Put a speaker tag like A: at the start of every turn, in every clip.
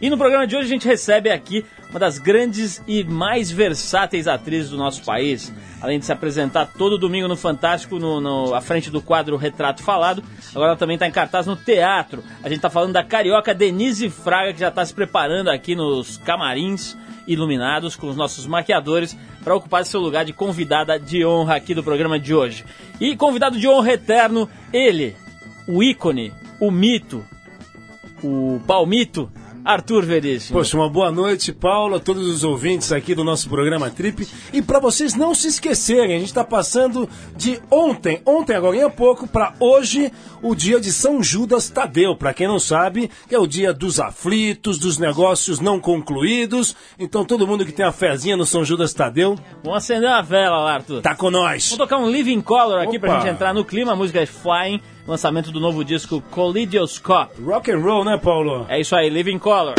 A: E no programa de hoje a gente recebe aqui uma das grandes e mais versáteis atrizes do nosso país. Além de se apresentar todo domingo no Fantástico, no, no à frente do quadro Retrato Falado, agora ela também está em cartaz no teatro. A gente está falando da carioca Denise Fraga, que já está se preparando aqui nos camarins iluminados com os nossos maquiadores para ocupar seu lugar de convidada de honra aqui do programa de hoje. E convidado de honra eterno, ele, o ícone, o mito, o palmito, Arthur Veríssimo.
B: Poxa, uma boa noite, Paulo, a todos os ouvintes aqui do nosso programa Trip. E para vocês não se esquecerem, a gente está passando de ontem, ontem agora há pouco, para hoje, o dia de São Judas Tadeu. Para quem não sabe, é o dia dos aflitos, dos negócios não concluídos. Então todo mundo que tem a fezinha no São Judas Tadeu.
A: Vamos acender uma vela lá, Arthur.
B: Tá com nós.
A: Vamos tocar um Living Color aqui Opa. pra gente entrar no clima. A música é Flying lançamento do novo disco Collidioscope.
B: Rock and roll, né, Paulo?
A: É isso aí, Living Color.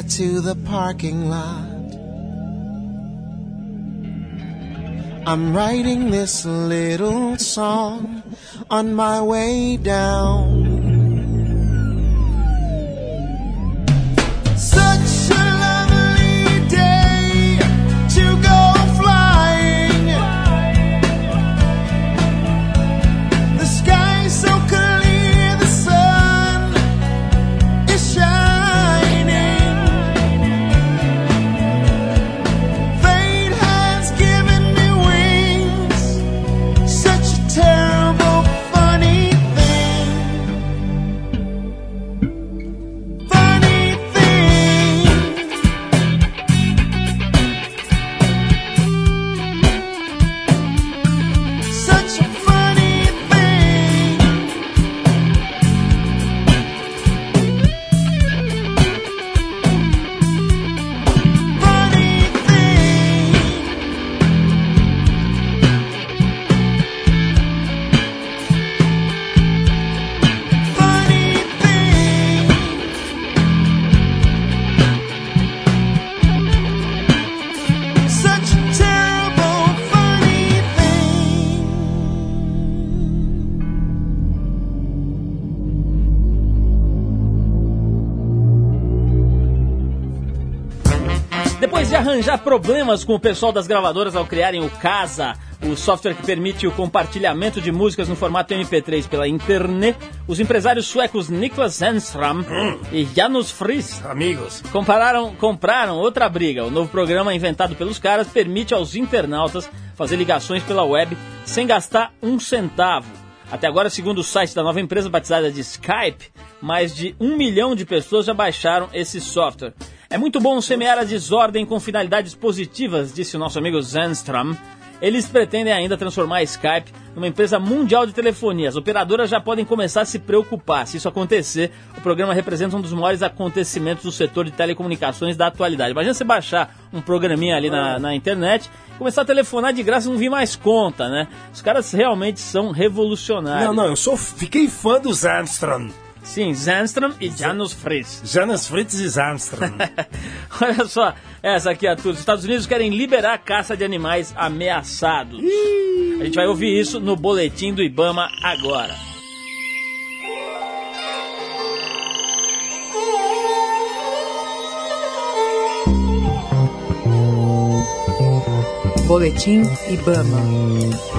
C: To the parking lot. I'm writing this little song on my way down.
D: Problemas com o pessoal das gravadoras ao criarem o Casa, o software que permite o compartilhamento de músicas no formato MP3 pela internet, os empresários suecos Niklas Enstram e Janus Friis
B: Amigos.
D: compararam, compraram outra briga. O novo programa inventado pelos caras permite aos internautas fazer ligações pela web sem gastar um centavo. Até agora, segundo o site da nova empresa batizada de Skype, mais de um milhão de pessoas já baixaram esse software. É muito bom semear a desordem com finalidades positivas, disse o nosso amigo Zenstram. Eles pretendem ainda transformar a Skype numa empresa mundial de telefonia. As operadoras já podem começar a se preocupar. Se isso acontecer, o programa representa um dos maiores acontecimentos do setor de telecomunicações da atualidade. Imagina você baixar um programinha ali na, na internet, começar a telefonar de graça e não vir mais conta, né? Os caras realmente são revolucionários.
B: Não, não, eu sou, fiquei fã do Zandstrom.
D: Sim, Zenstrom e Janus Friis.
B: Janus Fritz e Zandstrom.
D: Olha só, essa aqui é tudo. Os Estados Unidos querem liberar a caça de animais ameaçados. A gente vai ouvir isso no boletim do Ibama agora.
E: Boletim Ibama.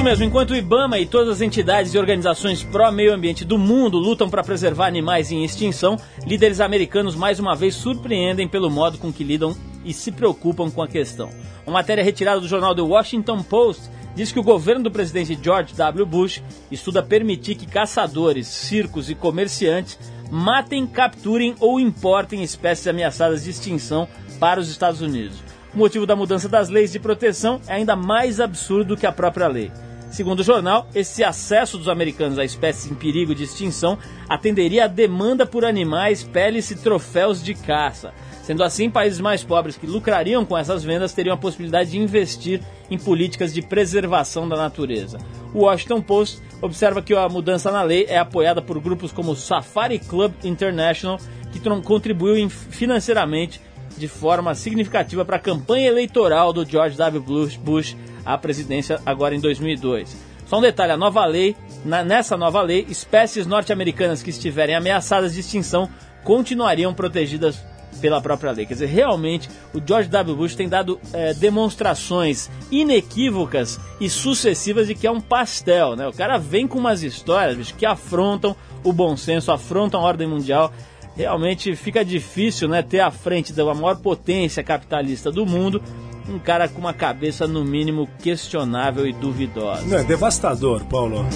D: Isso mesmo, enquanto o Ibama e todas as entidades e organizações pró-meio ambiente do mundo lutam para preservar animais em extinção, líderes americanos mais uma vez surpreendem pelo modo com que lidam e se preocupam com a questão. Uma matéria retirada do jornal The Washington Post diz que o governo do presidente George W. Bush estuda permitir que caçadores, circos e comerciantes matem, capturem ou importem espécies ameaçadas de extinção para os Estados Unidos. O motivo da mudança das leis de proteção é ainda mais absurdo que a própria lei. Segundo o jornal, esse acesso dos americanos a espécies em perigo de extinção atenderia à demanda por animais, peles e troféus de caça. Sendo assim, países mais pobres que lucrariam com essas vendas teriam a possibilidade de investir em políticas de preservação da natureza. O Washington Post observa que a mudança na lei é apoiada por grupos como o Safari Club International, que contribuiu financeiramente de forma significativa para a campanha eleitoral do George W. Bush à presidência agora em 2002. Só um detalhe, a nova lei, na- nessa nova lei, espécies norte-americanas que estiverem ameaçadas de extinção continuariam protegidas pela própria lei. Quer dizer, realmente o George W. Bush tem dado eh, demonstrações inequívocas e sucessivas de que é um pastel, né? O cara vem com umas histórias bicho, que afrontam o bom senso, afrontam a ordem mundial. Realmente fica difícil, né, ter à frente da maior potência capitalista do mundo um cara com uma cabeça no mínimo questionável e duvidosa.
B: Não, é devastador, Paulo.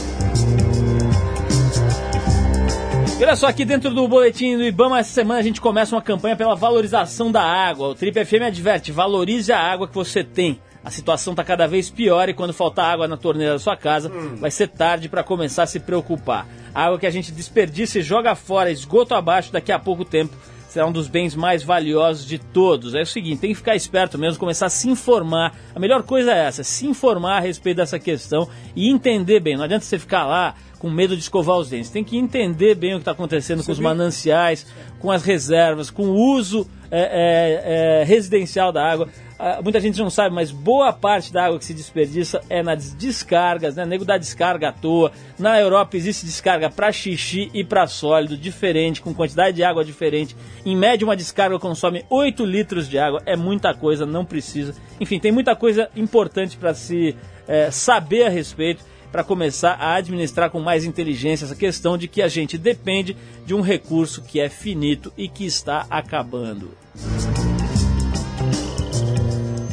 D: Olha só, aqui dentro do boletim do Ibama, essa semana a gente começa uma campanha pela valorização da água. O Trip FM adverte, valorize a água que você tem. A situação está cada vez pior e quando faltar água na torneira da sua casa, vai ser tarde para começar a se preocupar. A água que a gente desperdiça e joga fora, esgoto abaixo, daqui a pouco tempo, será um dos bens mais valiosos de todos. É o seguinte, tem que ficar esperto mesmo, começar a se informar. A melhor coisa é essa, se informar a respeito dessa questão e entender bem. Não adianta você ficar lá com medo de escovar os dentes. Tem que entender bem o que está acontecendo com os mananciais, com as reservas, com o uso é, é, é, residencial da água. Ah, muita gente não sabe, mas boa parte da água que se desperdiça é nas descargas, né? O nego dá descarga à toa. Na Europa existe descarga para xixi e para sólido, diferente, com quantidade de água diferente. Em média, uma descarga consome 8 litros de água, é muita coisa, não precisa. Enfim, tem muita coisa importante para se é, saber a respeito para começar a administrar com mais inteligência essa questão de que a gente depende de um recurso que é finito e que está acabando.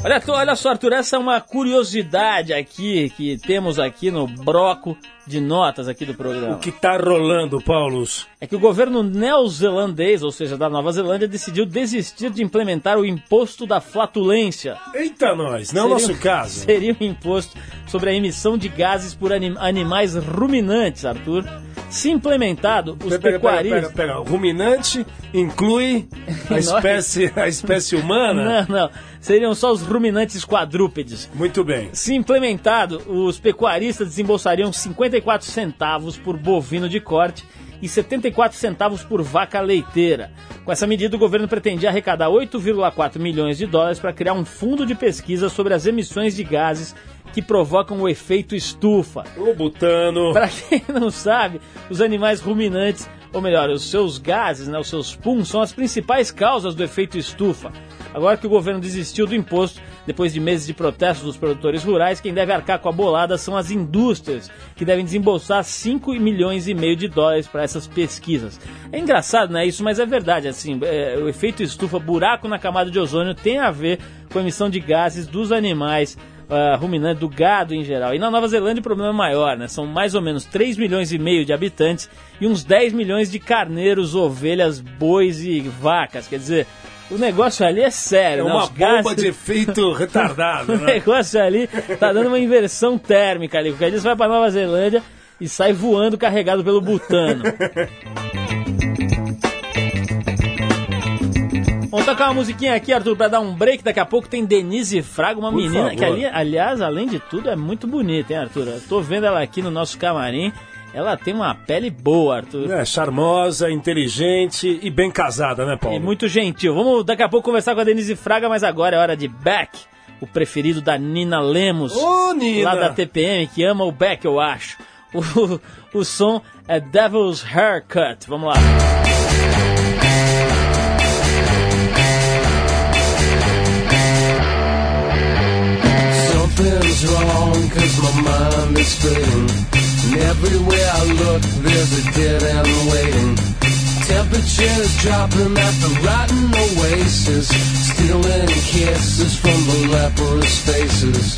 D: Olha, olha só, Arthur, essa é uma curiosidade aqui que temos aqui no broco de notas aqui do programa.
B: O que tá rolando, Paulos?
D: É que o governo neozelandês, ou seja, da Nova Zelândia, decidiu desistir de implementar o imposto da flatulência.
B: Eita, nós, não é o nosso caso.
D: Seria um imposto sobre a emissão de gases por anim- animais ruminantes, Arthur. Se implementado, os
B: Pera, pera, pera,
D: pecuaristas.
B: pera, pera. Ruminante inclui a espécie, a espécie humana?
D: Não, não. Seriam só os ruminantes quadrúpedes.
B: Muito bem.
D: Se implementado, os pecuaristas desembolsariam 54 centavos por bovino de corte e 74 centavos por vaca leiteira. Com essa medida, o governo pretendia arrecadar 8,4 milhões de dólares para criar um fundo de pesquisa sobre as emissões de gases que provocam o efeito estufa.
B: O butano.
D: Para quem não sabe, os animais ruminantes ou melhor, os seus gases, né, os seus PUM, são as principais causas do efeito estufa. Agora que o governo desistiu do imposto, depois de meses de protestos dos produtores rurais, quem deve arcar com a bolada são as indústrias, que devem desembolsar 5 milhões e meio de dólares para essas pesquisas. É engraçado, né, isso, mas é verdade, assim, é, o efeito estufa, buraco na camada de ozônio tem a ver com a emissão de gases dos animais uh, ruminante, do gado em geral. E na Nova Zelândia o problema é maior, né? São mais ou menos 3 milhões e meio de habitantes e uns 10 milhões de carneiros, ovelhas, bois e vacas. Quer dizer, o negócio ali é sério.
B: É
D: né?
B: uma
D: Os
B: bomba
D: gases-
B: de efeito retardado,
D: o
B: né?
D: negócio ali tá dando uma inversão térmica ali. Porque eles vai pra Nova Zelândia e sai voando carregado pelo butano. Vamos tocar uma musiquinha aqui, Arthur, pra dar um break. Daqui a pouco tem Denise Fraga, uma
B: Por
D: menina
B: favor.
D: que, ali, aliás, além de tudo, é muito bonita, hein, Arthur? Eu tô vendo ela aqui no nosso camarim. Ela tem uma pele boa, Arthur.
B: É, charmosa, inteligente e bem casada, né, Paulo?
D: E muito gentil. Vamos daqui a pouco conversar com a Denise Fraga, mas agora é hora de Beck, o preferido da Nina Lemos.
B: Ô, Nina!
D: Lá da TPM, que ama o Beck, eu acho. O, o som é Devil's Haircut. Vamos lá.
E: Something's wrong cause my mind is fading And everywhere I look there's a dead end waiting. Temperatures dropping at the rotten oasis. Stealing kisses from the leprous faces.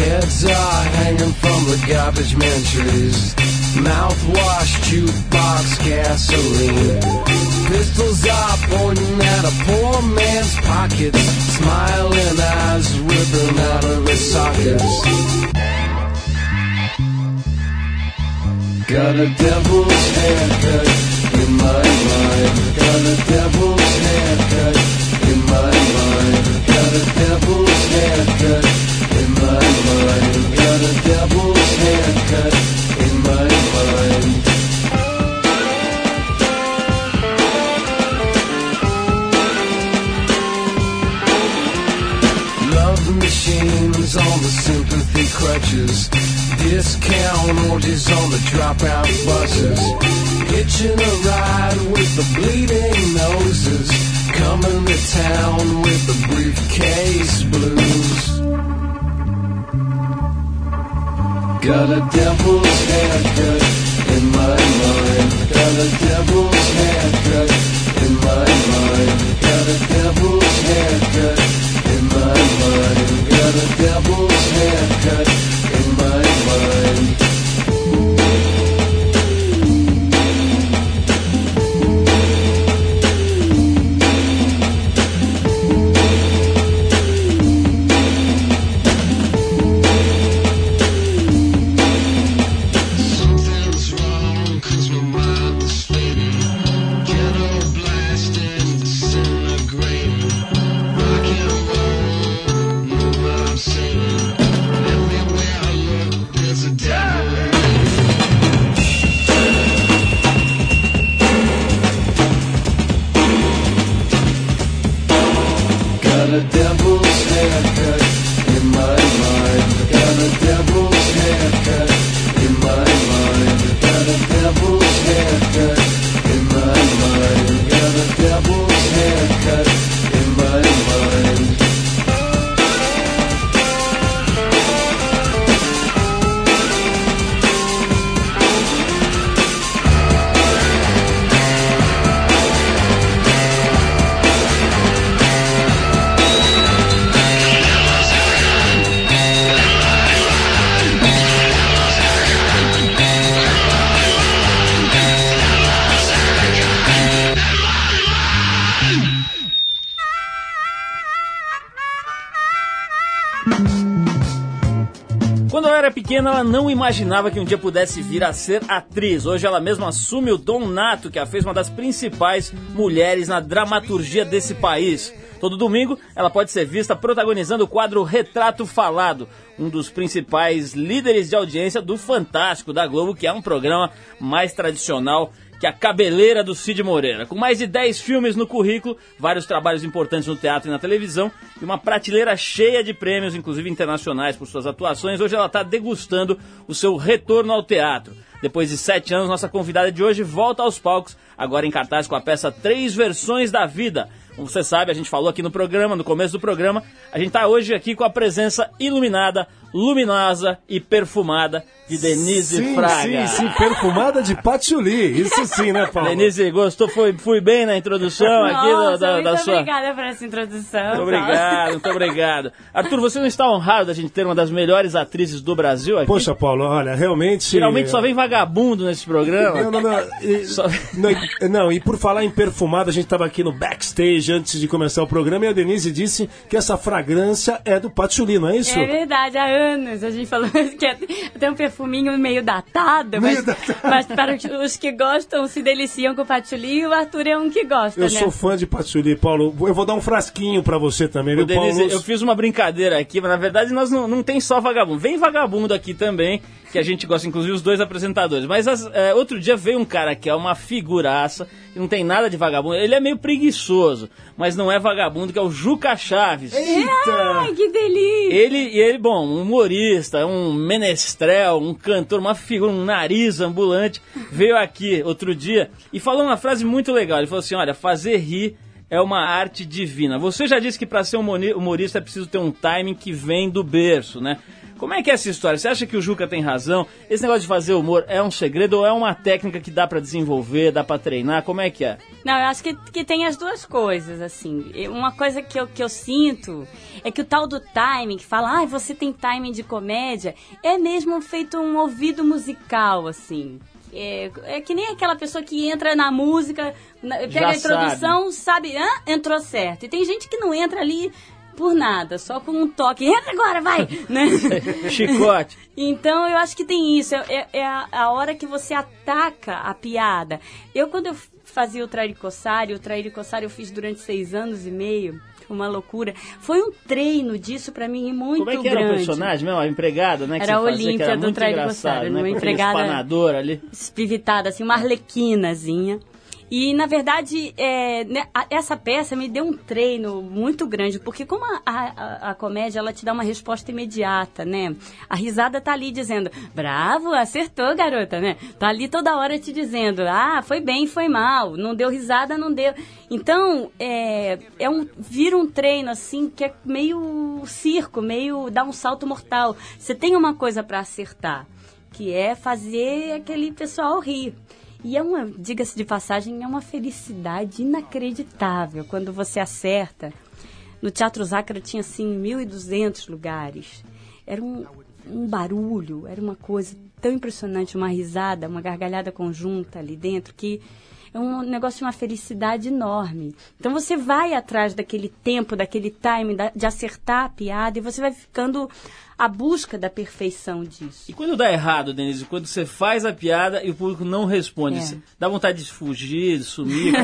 E: Heads are hanging from the garbage man trees. Mouthwash, jukebox, gasoline. Pistols are pointing at a poor man's pockets. Smiling eyes ripping out of his sockets. Got a devil's haircut in my mind. Got a devil's haircut in my mind. Got a devil's haircut in my mind. Got a devil's haircut crutches. Discount orgies on the dropout buses. Hitching a ride with the bleeding noses. Coming to town with the briefcase blues. Got a devil's haircut in my mind. Got a devil's haircut in my mind. Got a devil's haircut in my mind. A devil's haircut in my mind.
D: Pequena, ela não imaginava que um dia pudesse vir a ser atriz. Hoje ela mesma assume o dom nato que a fez uma das principais mulheres na dramaturgia desse país. Todo domingo, ela pode ser vista protagonizando o quadro Retrato Falado, um dos principais líderes de audiência do Fantástico da Globo, que é um programa mais tradicional que a cabeleira do Cid Moreira. Com mais de 10 filmes no currículo, vários trabalhos importantes no teatro e na televisão e uma prateleira cheia de prêmios, inclusive internacionais, por suas atuações, hoje ela está degustando o seu retorno ao teatro. Depois de sete anos, nossa convidada de hoje volta aos palcos, agora em cartaz com a peça Três Versões da Vida. Como você sabe, a gente falou aqui no programa, no começo do programa, a gente está hoje aqui com a presença iluminada, luminosa e perfumada de Denise
B: sim,
D: Fraga.
B: Sim, sim, perfumada de patchouli. Isso sim, né, Paulo?
D: Denise, gostou? Foi, fui bem na introdução aqui
F: Nossa,
D: da, da,
F: muito
D: da sua.
F: obrigada por essa introdução.
D: Muito obrigado, muito obrigado. Arthur, você não está honrado da gente ter uma das melhores atrizes do Brasil aqui?
B: Poxa, Paulo, olha, realmente.
D: Geralmente só vem vagabundo nesse programa.
B: Não, não, não. E,
D: Só-
B: não, e- não, e por falar em perfumada, a gente estava aqui no backstage antes de começar o programa e a Denise disse que essa fragrância é do patchouli, não é isso?
F: É verdade, há anos a gente falou que é- tem um perfuminho meio datado, mas,
B: Meio datado.
F: mas para os- que gostam se deliciam com patchouli, o Arthur é um que gosta,
B: Eu
F: né?
B: sou fã de patchouli, Paulo. Eu vou dar um frasquinho pra você também, viu,
D: Denise,
B: Paulo?
D: eu fiz uma brincadeira aqui, mas na verdade nós não, não tem só vagabundo. Vem vagabundo aqui também, que a gente gosta, inclusive os dois apresentadores. Mas as- é, outro dia veio um cara que é uma figuraça, não tem nada de vagabundo. Ele é meio preguiçoso, mas não é vagabundo, que é o Juca Chaves.
B: Eita!
F: Ai, que delícia!
D: Ele, e ele, bom, um humorista, um menestrel, um cantor, uma figura, um nariz ambulante, veio aqui outro dia e falou uma frase muito legal. Ele falou assim: olha, fazer rir é uma arte divina. Você já disse que para ser um humori- humorista é preciso ter um timing que vem do berço, né? Como é que é essa história? Você acha que o Juca tem razão? Esse negócio de fazer humor é um segredo ou é uma técnica que dá para desenvolver, dá para treinar? Como é que é?
F: Não, eu acho que, que tem as duas coisas, assim. Uma coisa que eu, que eu sinto é que o tal do timing, que fala, ah, você tem timing de comédia, é mesmo feito um ouvido musical, assim. É, é que nem aquela pessoa que entra na música, na- pega
D: Já
F: a introdução, sabe, Hã? entrou certo. E tem gente que não entra ali por nada, só com um toque. Entra agora, vai! né?
D: Chicote.
F: Então eu acho que tem isso. É, é- é a, a hora que você ataca a piada. Eu, quando eu fazia o Trairicossário, o Trairicossário eu fiz durante seis anos e meio. Uma loucura. Foi um treino disso pra mim muito
D: Como é que era
F: grande.
D: o personagem mesmo? A empregada, né?
F: Era a Olímpia
D: era
F: do
D: muito
F: Trair
D: engraçado,
F: Gossário,
D: né?
F: uma empregada-
D: espanador ali.
F: espivitada, assim, uma arlequinazinha. E, na verdade, é, né, a- essa peça me deu um treino muito grande, porque como a, a- a comédia, ela te dá uma resposta imediata, né? A risada tá ali dizendo, bravo, acertou, garota, né? Tá ali toda hora te dizendo, ah, foi bem, foi mal, não deu risada, não deu. Então, é, é um, vira um treino, assim, que é meio circo, meio dá um salto mortal. Você tem uma coisa para acertar que é fazer aquele pessoal rir. E é uma, diga-se de passagem, é uma felicidade inacreditável quando você acerta. No Teatro Zácaro tinha assim 1.200 lugares. Era um, um barulho, era uma coisa tão impressionante, uma risada, uma gargalhada conjunta ali dentro que é um negócio de uma felicidade enorme. Então você vai atrás daquele tempo, daquele time, da- de acertar a piada e você vai ficando à busca da perfeição disso.
D: E quando dá errado, Denise? Quando você faz a piada e o público não responde,
F: É.
D: dá vontade de fugir, de sumir, é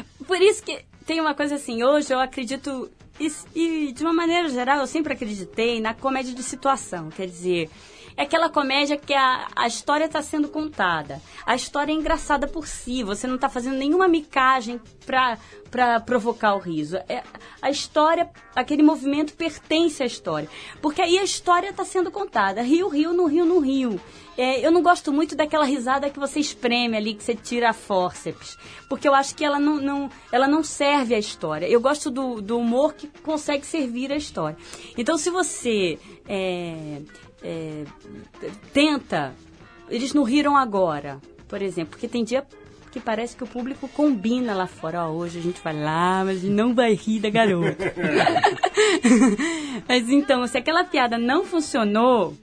D: é?
F: Por isso que tem uma coisa assim, hoje eu acredito, e, e de uma maneira geral eu sempre acreditei na comédia de situação. Quer dizer, é aquela comédia que a, a história está sendo contada. A história é engraçada por si, você não está fazendo nenhuma micagem para provocar o riso. É, a história, aquele movimento pertence à história. Porque aí a história está sendo contada. Rio, rio, no rio, no rio. É, eu não gosto muito daquela risada que você espreme ali, que você tira a fórceps. Porque eu acho que ela não, não, ela não serve à história. Eu gosto do, do humor que consegue servir à história. Então, se você é, é, tenta. Eles não riram agora, por exemplo, porque tem dia que parece que o público combina lá fora. Ó, hoje a gente vai lá, mas não vai rir da garota. mas então, se aquela piada não funcionou,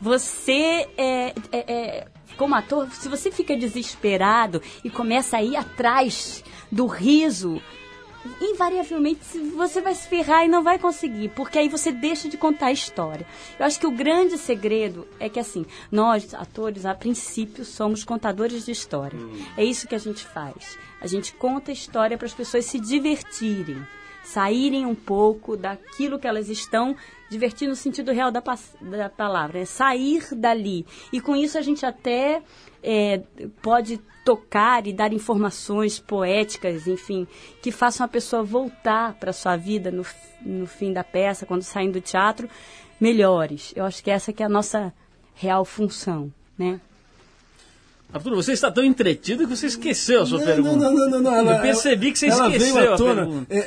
F: você é, é, é, como ator, se você fica desesperado e começa a ir atrás do riso, invariavelmente você vai se ferrar e não vai conseguir, porque aí você deixa de contar a história. Eu acho que o grande segredo é que assim, nós atores a princípio somos contadores de história. É isso que a gente faz. A gente conta a história para as pessoas se divertirem. Saírem um pouco daquilo que elas estão, divertir no sentido real da, da palavra, é sair dali. E com isso a gente até é, pode tocar e dar informações poéticas, enfim, que façam a pessoa voltar para sua vida no, no fim da peça, quando saem do teatro, melhores. Eu acho que essa que é a nossa real função, né?
D: Arthur, você está tão entretido que você esqueceu a sua
B: Não,
D: pergunta.
B: não, não, não, não, ela-
D: Eu percebi que você
B: ela
D: esqueceu
B: veio à
D: a
B: tona.
D: pergunta.
B: É,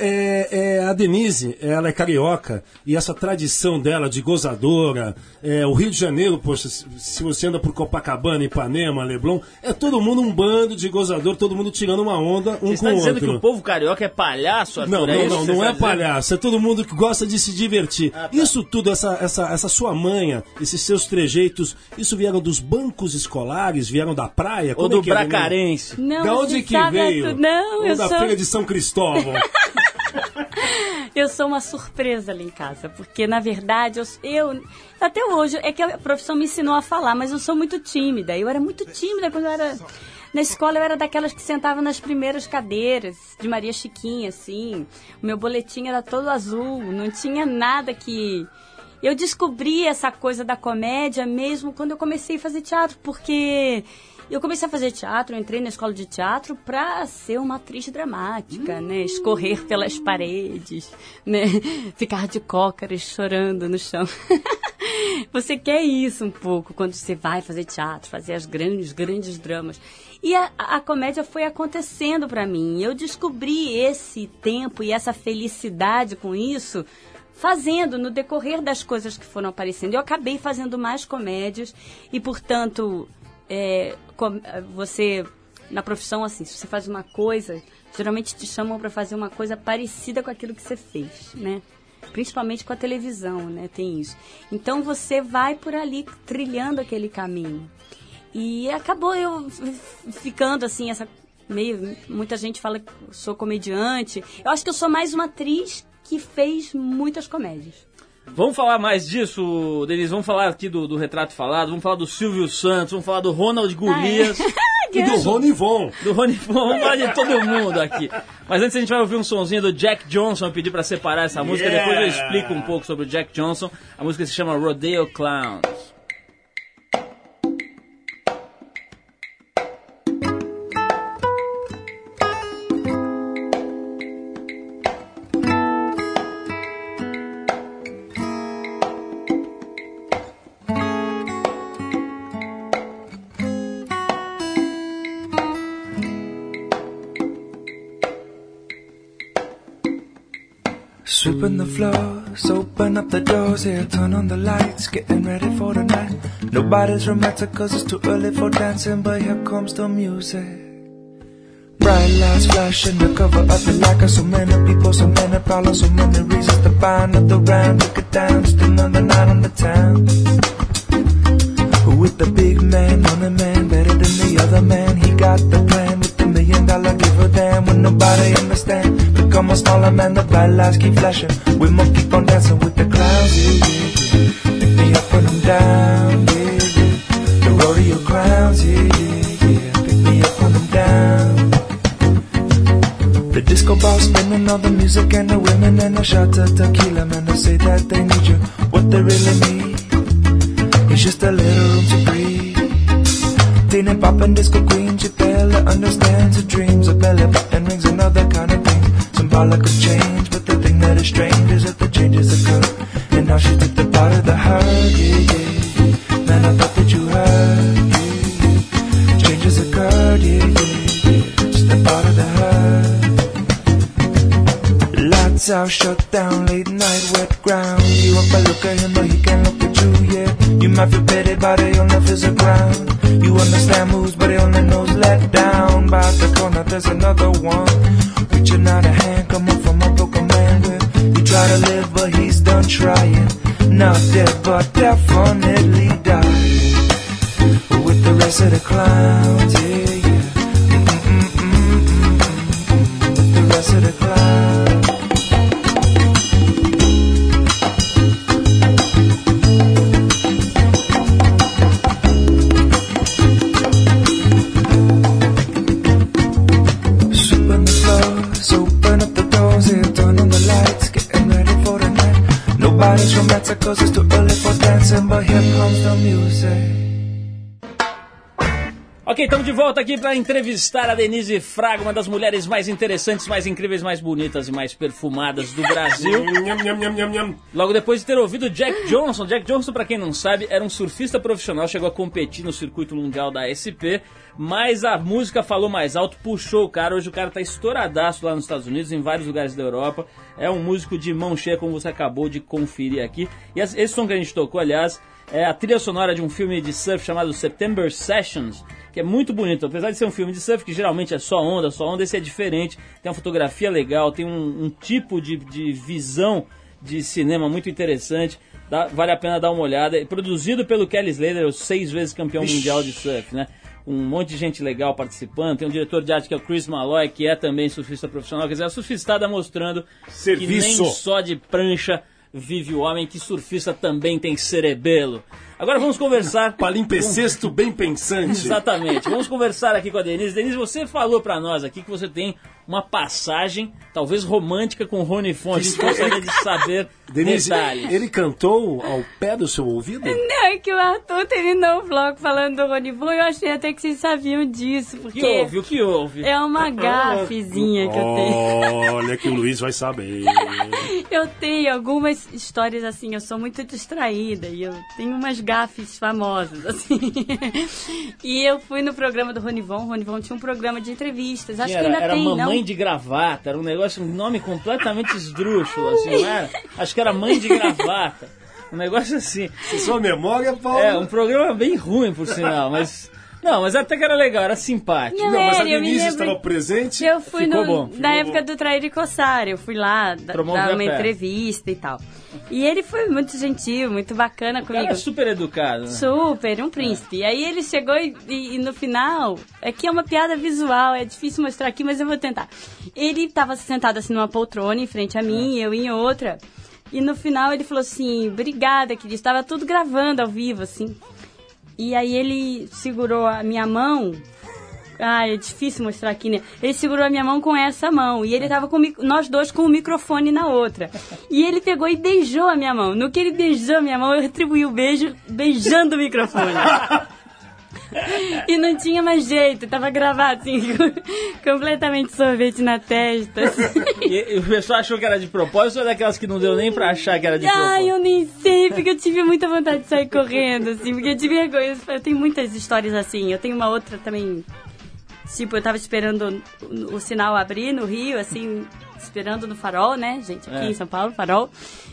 B: é- é a Denise, ela é carioca, e essa tradição dela de gozadora, é, o Rio de Janeiro, poxa, se, você anda por Copacabana, Ipanema, Leblon, é todo mundo um bando de gozador, todo mundo tirando uma onda um
D: Você está
B: com o
D: dizendo
B: outro.
D: que o povo carioca é palhaço, Arthur?
B: Não,
D: é
B: não, não,
D: você
B: não
D: está
B: é
D: dizendo?
B: palhaço, é todo mundo que gosta de se divertir.
D: Ah, tá.
B: Isso tudo, essa, essa, essa sua manha, esses seus trejeitos, isso vieram dos bancos escolares, vieram da praia?
D: Ou
B: Como é
D: do
B: que é, Denise?
D: Bracarense?
F: Não,
B: da onde que veio?
F: Arthur, Não,
B: Ou
F: eu
B: da
F: sou,
B: feira de São Cristóvão?
F: eu sou uma surpresa ali em casa, porque na verdade eu, eu até hoje é que a profissão me ensinou a falar, mas eu sou muito tímida. Eu era muito tímida quando eu era na escola. Eu era daquelas que sentava nas primeiras cadeiras de Maria Chiquinha, assim. O meu boletim era todo azul, não tinha nada que eu descobri essa coisa da comédia mesmo quando eu comecei a fazer teatro, porque eu comecei a fazer teatro, eu entrei na escola de teatro para ser uma atriz dramática, né? Escorrer pelas paredes, né? Ficar de cócaras chorando no chão. você quer isso um pouco quando você vai fazer teatro, fazer as grandes, grandes dramas. E a, a comédia foi acontecendo para mim. Eu descobri esse tempo e essa felicidade com isso fazendo no decorrer das coisas que foram aparecendo. Eu acabei fazendo mais comédias e, portanto, é, com- você na profissão assim, se você faz uma coisa, geralmente te chamam para fazer uma coisa parecida com aquilo que você fez, né? Principalmente com a televisão, né? Tem isso. Então você vai por ali trilhando aquele caminho. E acabou eu ficando assim, essa meio. Muita gente fala que sou comediante. Eu acho que eu sou mais uma atriz que fez muitas comédias.
D: Vamos falar mais disso, Denise. Vamos falar aqui do, do Retrato Falado, vamos falar do Silvio Santos, vamos falar do Ronald Golias,
B: e do Rony Von.
D: do Rony Von, vamos falar de todo mundo aqui. Mas antes a gente vai ouvir um sonzinho do Jack Johnson, eu pedi pra separar essa música,
B: Yeah!
D: depois eu explico um pouco sobre o Jack Johnson. A música se chama Rodeo Clowns.
G: Floors, open up the doors, here, turn on the lights, getting ready for the night. Nobody's romantic cause it's too early for dancing, but here comes the music. Bright lights flashing to cover up the lack of so many people, so many problems, so many reasons to buy another round. Look it down, just another night on the town. With the big man, on money man, better than the other man. He got the plan the dollar give a damn when nobody understand. Become a smaller man, the bright lights keep flashing. We must keep on dancing with the clouds, yeah, yeah. Pick me up when I'm down, yeah, yeah. The rodeo crowns, yeah, yeah, yeah. Pick me up when I'm down. The disco ball spinning, all the music and the women and the shot of tequila, man. They say that they need you, what they really need. It's just a little room to breathe. Tina pop and disco queen, she barely understands her dreams. A belly button rings and other kind of things. Symbolic of change, but the thing that is strange is that the changes occur. And now she's at the part of the hurt, yeah, yeah. Man, I thought that you heard, yeah. Changes occurred, yeah, yeah, yeah. Just a part of the hurt. Lights out, shut down, late night, wet ground. You up, I look at him, but he can't look at you, yeah. You might feel pity, but he only feels the ground. You understand moves, but he only knows let down. By the corner, there's another one. Reaching out a hand, coming from a broken man with. He try to live, but he's done trying. Not dead, but definitely dying. With the rest of the clowns, yeah, yeah. With the rest of the clowns.
D: Aqui para entrevistar a Denise Fraga, uma das mulheres mais interessantes, mais incríveis, mais bonitas e mais perfumadas do Brasil. Logo depois de ter ouvido Jack Johnson. Jack Johnson, para quem não sabe, era um surfista profissional, chegou a competir no circuito mundial da SP, mas a música falou mais alto, puxou o cara. Hoje o cara tá estouradaço lá nos Estados Unidos, em vários lugares da Europa. É um músico de mão cheia, como você acabou de conferir aqui. E esse som que a gente tocou, aliás, é a trilha sonora de um filme de surf chamado September Sessions, que é muito bonito. Apesar de ser um filme de surf que geralmente é só onda, só onda, esse é diferente. Tem uma fotografia legal, tem um, um tipo de, de visão de cinema muito interessante. Dá- vale a pena dar uma olhada. É produzido pelo Kelly Slater, o seis vezes campeão mundial de surf, né? Um monte de gente legal participando. Tem um diretor de arte que é o Chris Malloy, que é também surfista profissional. Quer dizer, a surfistada mostrando
B: Serviço.
D: que nem só de prancha vive o homem, que surfista também tem cerebelo. Agora vamos conversar.
B: Palimpsesto bem pensante.
D: Exatamente. Vamos conversar aqui com a Denise. Denise, você falou pra nós aqui que você tem uma passagem, talvez romântica, com Rony Fontes. Gostaria de saber
B: Denise,
D: detalhes.
B: ele cantou ao pé do seu ouvido?
F: Não, é que o Arthur terminou o vlog falando do Rony Von, eu achei até que vocês sabiam disso,
D: O
F: porque
D: que houve? O que houve?
F: é uma gafezinha que eu tenho.
B: Olha que o Luiz vai saber.
F: Eu tenho algumas histórias assim, eu sou muito distraída e eu tenho umas gafes famosas, assim. E eu fui no programa do Ronivon, o Ronivon tinha um programa de entrevistas, acho
D: era,
F: que ainda
D: era
F: tem,
D: mamãe
F: não?
D: de gravata, era um negócio, um nome completamente esdrúxulo, assim, não era? Acho que era mãe de gravata. Um negócio assim.
B: Sua memória, Paulo.
D: É, um programa bem ruim, por sinal, mas. Não, mas até que era legal, era simpático.
F: Não,
B: Não, mas a Denise
F: lembro-
B: estava presente.
F: Eu fui
D: Ficou
F: no-
D: bom,
F: na
B: ficou
F: época
B: bom.
F: do Trair e Coçar, eu fui lá da- dar
D: a
F: uma entrevista e tal. E ele foi muito gentil, muito bacana
D: O cara
F: comigo.
D: é super educado, né?
F: Super, um príncipe. E aí ele chegou e, e- e no final, aqui é uma piada visual, é difícil mostrar aqui, mas eu vou tentar. Ele estava sentado assim numa poltrona em frente a mim, eu em outra. E no final ele falou assim, obrigada, querido. Estava tudo gravando ao vivo, assim. E aí ele segurou a minha mão. Ah, é difícil mostrar aqui, né? Ele segurou a minha mão com essa mão. E ele tava com nós dois com o microfone na outra. E ele pegou e beijou a minha mão. No que ele beijou a minha mão, eu retribuí o beijo beijando o microfone. E não tinha mais jeito, tava gravado assim, com completamente sorvete na testa. assim.
D: E, e o pessoal achou que era de propósito ou é daquelas que não deu nem pra achar que era de
F: Ai,
D: propósito?
F: eu nem sei, porque eu tive muita vontade de sair correndo, assim, porque eu tive vergonha. Eu tenho muitas histórias assim. Eu tenho uma outra também. Tipo, eu tava esperando o, o sinal abrir no Rio, assim, esperando no farol, né, gente? Aqui
D: É.
F: em São Paulo, farol.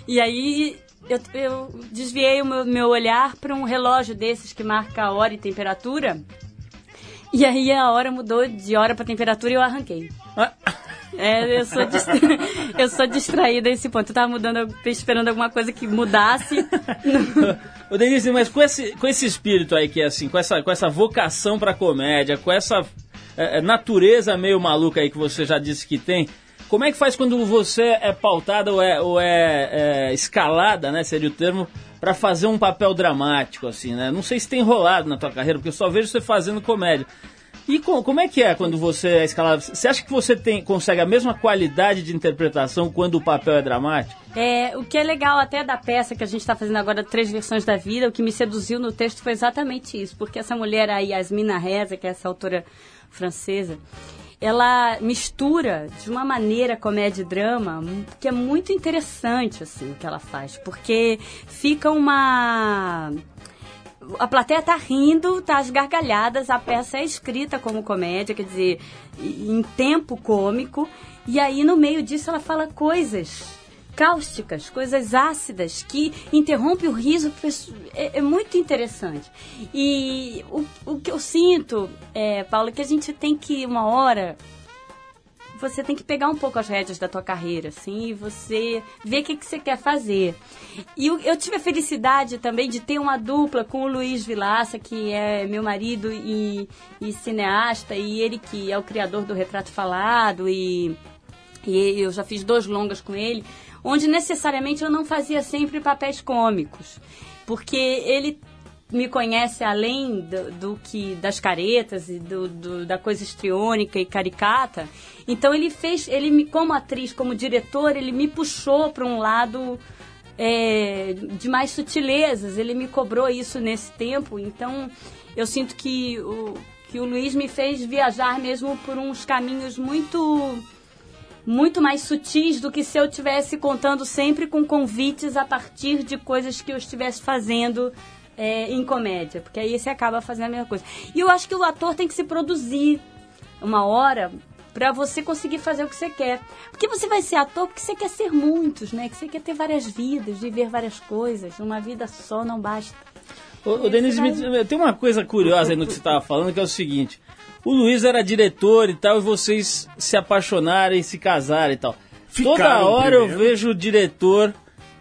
F: E aí eu, eu desviei o meu, meu olhar para um relógio desses que marca a hora e temperatura. E aí a hora mudou de hora para temperatura e eu arranquei.
D: Ah,
F: É, eu sou, dis- eu sou distraída a esse ponto. Eu tava mudando, esperando alguma coisa que mudasse.
D: Ô Denise, mas com esse, com esse espírito aí que é assim, com essa, com essa vocação pra comédia, com essa é, é, natureza meio maluca aí que você já disse que tem, como é que faz quando você é pautada ou é, ou é, é, escalada, né, seria o termo, pra fazer um papel dramático, assim, né? Não sei se tem rolado na tua carreira, porque eu só vejo você fazendo comédia. E co- como é que é quando você é escalado? Você acha que você tem, consegue a mesma qualidade de interpretação quando o papel é dramático?
F: É, o que é legal até da peça que a gente está fazendo agora, Três Versões da Vida, o que me seduziu no texto foi exatamente isso. Porque essa mulher, a Yasmina Reza, que é essa autora francesa, ela mistura de uma maneira comédia e drama que é muito interessante, assim, o que ela faz. Porque fica uma a plateia tá rindo, tá às gargalhadas, a peça é escrita como comédia, quer dizer, em tempo cômico, e aí no meio disso ela fala coisas cáusticas, coisas ácidas que interrompem o riso. É, é muito interessante. E o, o que eu sinto, é, Paulo, é que a gente tem que, uma hora, você tem que pegar um pouco as rédeas da tua carreira, assim, e você ver o que, que você quer fazer. E eu, eu tive a felicidade também de ter uma dupla com o Luiz Vilaça, que é meu marido e, e cineasta, e ele que é o criador do Retrato Falado, e, e eu já fiz dois longas com ele, onde necessariamente eu não fazia sempre papéis cômicos, porque ele me conhece além do, do que das caretas e do, do- da coisa histriônica e caricata. Então ele fez, ele me como atriz, como diretor, ele me puxou para um lado é, de mais sutilezas. Ele me cobrou isso nesse tempo, então eu sinto que o, que o Luiz me fez viajar mesmo por uns caminhos muito muito mais sutis do que se eu estivesse contando sempre com convites a partir de coisas que eu estivesse fazendo é, em comédia, porque aí você acaba fazendo a mesma coisa. E eu acho que o ator tem que se produzir uma hora para você conseguir fazer o que você quer. Porque você vai ser ator porque você quer ser muitos, né? Que você quer ter várias vidas, viver várias coisas. Uma vida só não basta.
D: Ô, ô Denise, me- tem uma coisa curiosa aí no que você estava falando, que é o seguinte. O Luiz era diretor e tal, e vocês se apaixonaram e se casaram e tal. Toda
B: Ficaram
D: hora eu
B: primeiro.
D: vejo o diretor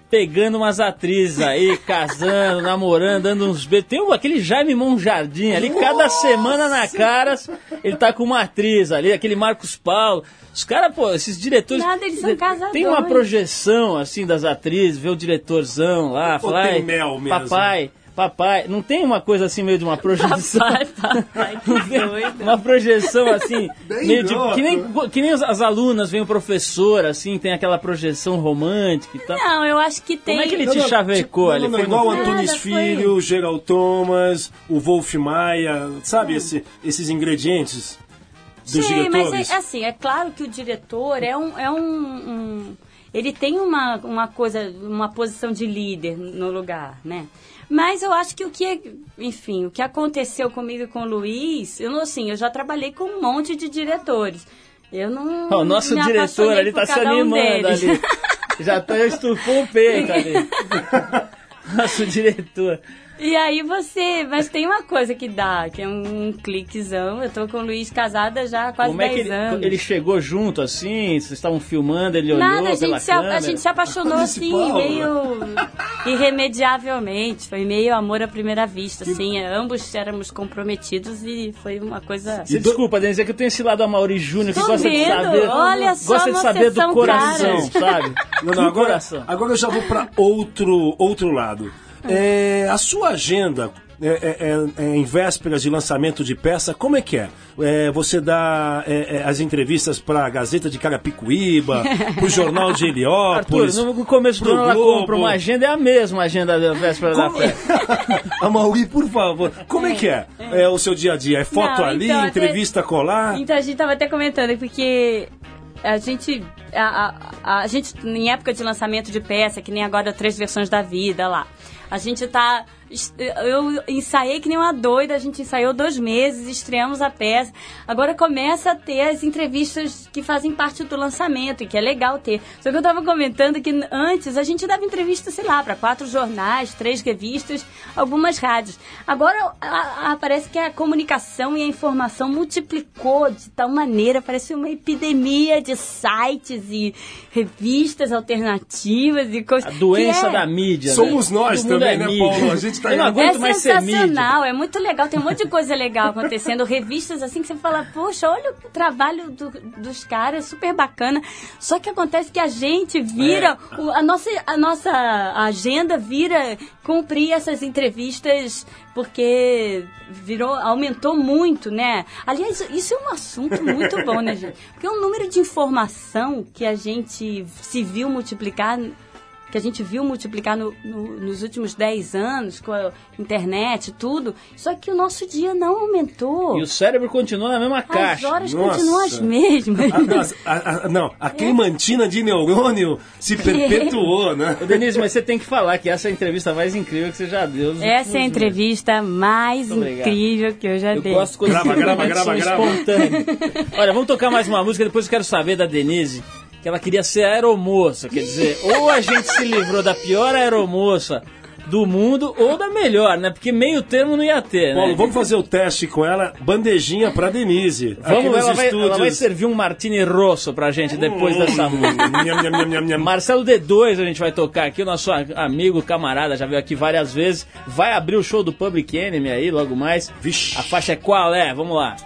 D: pegando umas atrizes aí, casando, namorando, dando uns beijos. Tem aquele Jaime Monjardim ali, cada semana na Caras, ele tá com uma atriz ali, aquele Marcos Paulo. Os caras, pô, esses diretores.
F: Nada, eles são casadores.
D: Tem uma projeção, assim, das atrizes, ver o diretorzão lá, falar.
B: tem
D: "Ai,
B: mel mesmo?"
D: Papai, papai. Não tem uma coisa assim, meio de uma projeção.
F: Papai, papai, que doido.
D: Uma projeção assim,
B: Bem
D: meio de. Que nem, que nem as, as alunas, vem o professor, assim, tem aquela projeção romântica e tal.
F: Não, eu acho que tem.
D: Como é que ele
B: Não,
D: te
B: não,
D: chavecou
B: tipo,
D: ali?
B: não, não,
D: Foi
B: igual o
D: no-
B: Antunes
F: Nada, foi-
B: Filho, o Gerald Thomas, o Wolf Maia, sabe esse- esses ingredientes dos
F: Sim,
B: diretores?
F: mas é, assim, é claro que o diretor é um. É um, um- ele tem uma, uma coisa, uma posição de líder no lugar, né? Mas eu acho que o que, enfim, o que aconteceu comigo e com o Luiz, eu não assim, eu já trabalhei com um monte de diretores. Eu não.
D: O nosso diretor ali tá se
F: um
D: animando
F: deles.
D: ali. Já tá, estufou o peito ali. Nosso diretor.
F: E aí você. Mas tem uma coisa que dá, que é um, cliquezão. Eu tô com o Luiz casada já há quase
D: Como é
F: 10
D: que ele,
F: anos.
D: ele chegou junto assim? Vocês estavam filmando, ele olhou
F: Nada, a gente, se, a,
D: câmera?
F: a gente se apaixonou assim, meio irremediavelmente. Foi meio amor à primeira vista, assim. Ambos éramos comprometidos e foi uma coisa.
D: Você desculpa, Denise, é que eu tenho esse lado a Mauri Júnior que gosta de
F: vendo,
D: saber.
F: olha só
D: gosta de saber do coração, sabe?
B: Não, não, agora,
D: coração.
B: agora eu já vou para outro, outro lado. É, a sua agenda é, é- é- é em vésperas de lançamento de peça, como é que é? É, você dá é, é, as entrevistas para a Gazeta de Carapicuíba, para o Jornal de
D: Arthur,
B: Heliópolis.
D: no começo do ano ela compra uma agenda, é a mesma agenda da véspera da
B: Como-
D: festa.
B: a Mauri, por favor, como é que é, é o seu dia a dia? É foto
F: Não,
B: ali,
F: então, até-
B: entrevista colar?
F: Então a gente tava até comentando, porque a gente. A, a, a gente, em época de lançamento de peça, que nem agora Três Versões da Vida lá, a gente tá. Eu ensaiei que nem uma doida, a gente ensaiou dois meses, estreamos a peça. Agora começa a ter as entrevistas que fazem parte do lançamento, e que é legal ter. Só que eu tava comentando que antes a gente dava entrevista, sei lá, para quatro jornais, três revistas, algumas rádios. Agora a- a- parece que a comunicação e a informação multiplicou de tal maneira, parece uma epidemia de sites e revistas alternativas e coisas.
D: A doença
F: é-
D: da mídia.
B: Somos
D: né?
B: nós
D: Todo
B: também,
D: é
B: né,
D: mídia.
B: Paulo? A gente tá
D: Eu não aguento
F: é
D: mais ser mídia.
F: sensacional, é muito legal, tem um monte de coisa legal acontecendo, revistas assim que você fala, poxa, olha o trabalho do- dos caras, super bacana. Só que acontece que a gente vira,
D: É.
F: o- a, nossa, a nossa agenda vira cumprir essas entrevistas porque virou, aumentou muito, né? Aliás, isso é um assunto muito bom, né, gente? Porque o número de informação que a gente se viu multiplicar que a gente viu multiplicar no- no- nos últimos 10 anos com a internet, tudo, só que o nosso dia não aumentou.
D: E o cérebro continua na mesma
F: As
D: caixa.
F: horas
B: Nossa.
F: continuam as mesmas.
B: A- as- a- a- não, a queimantina de neurônio se perpetuou, né?
D: Ô, Denise, mas você tem que falar que essa é a entrevista mais incrível que você já deu.
F: Essa é a entrevista mais incrível que eu já
D: Eu
F: dei.
D: gosto quando
B: Grava, grava, grava,
D: são
B: grava.
D: Olha, vamos tocar mais uma música, depois eu quero saber da Denise, que ela queria ser aeromoça, quer dizer, ou a gente se livrou da pior aeromoça do mundo, ou da melhor, né? Porque meio termo não ia ter, né?
B: Paulo, vamos fazer o teste com ela, bandejinha pra Denise. aqui
D: Vamos,
B: nos
D: ela vai,
B: estúdios.
D: ela vai servir um martini rosso pra gente depois dessa música.
B: Nham, nham, nham, nham, nham.
D: Marcelo D2 a gente vai tocar aqui, o nosso a- amigo, camarada, já veio aqui várias vezes. Vai abrir o show do Public Enemy aí logo mais.
B: Vixe.
D: A faixa é qual é? Vamos lá.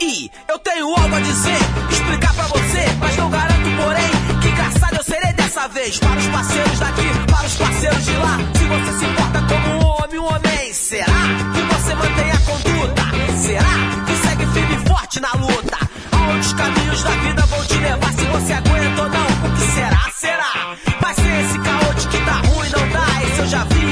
H: E eu tenho algo a dizer, explicar pra você, mas não garanto, porém, vez para os parceiros daqui, para os parceiros de lá. Se você se importa como homem, um homem, será que você mantém a conduta? Será que segue firme e forte na luta? Aonde os caminhos da vida vão te levar? Se você aguenta ou não, o que será? Será? Vai ser esse caô de que tá ruim, não dá? Esse eu já vi,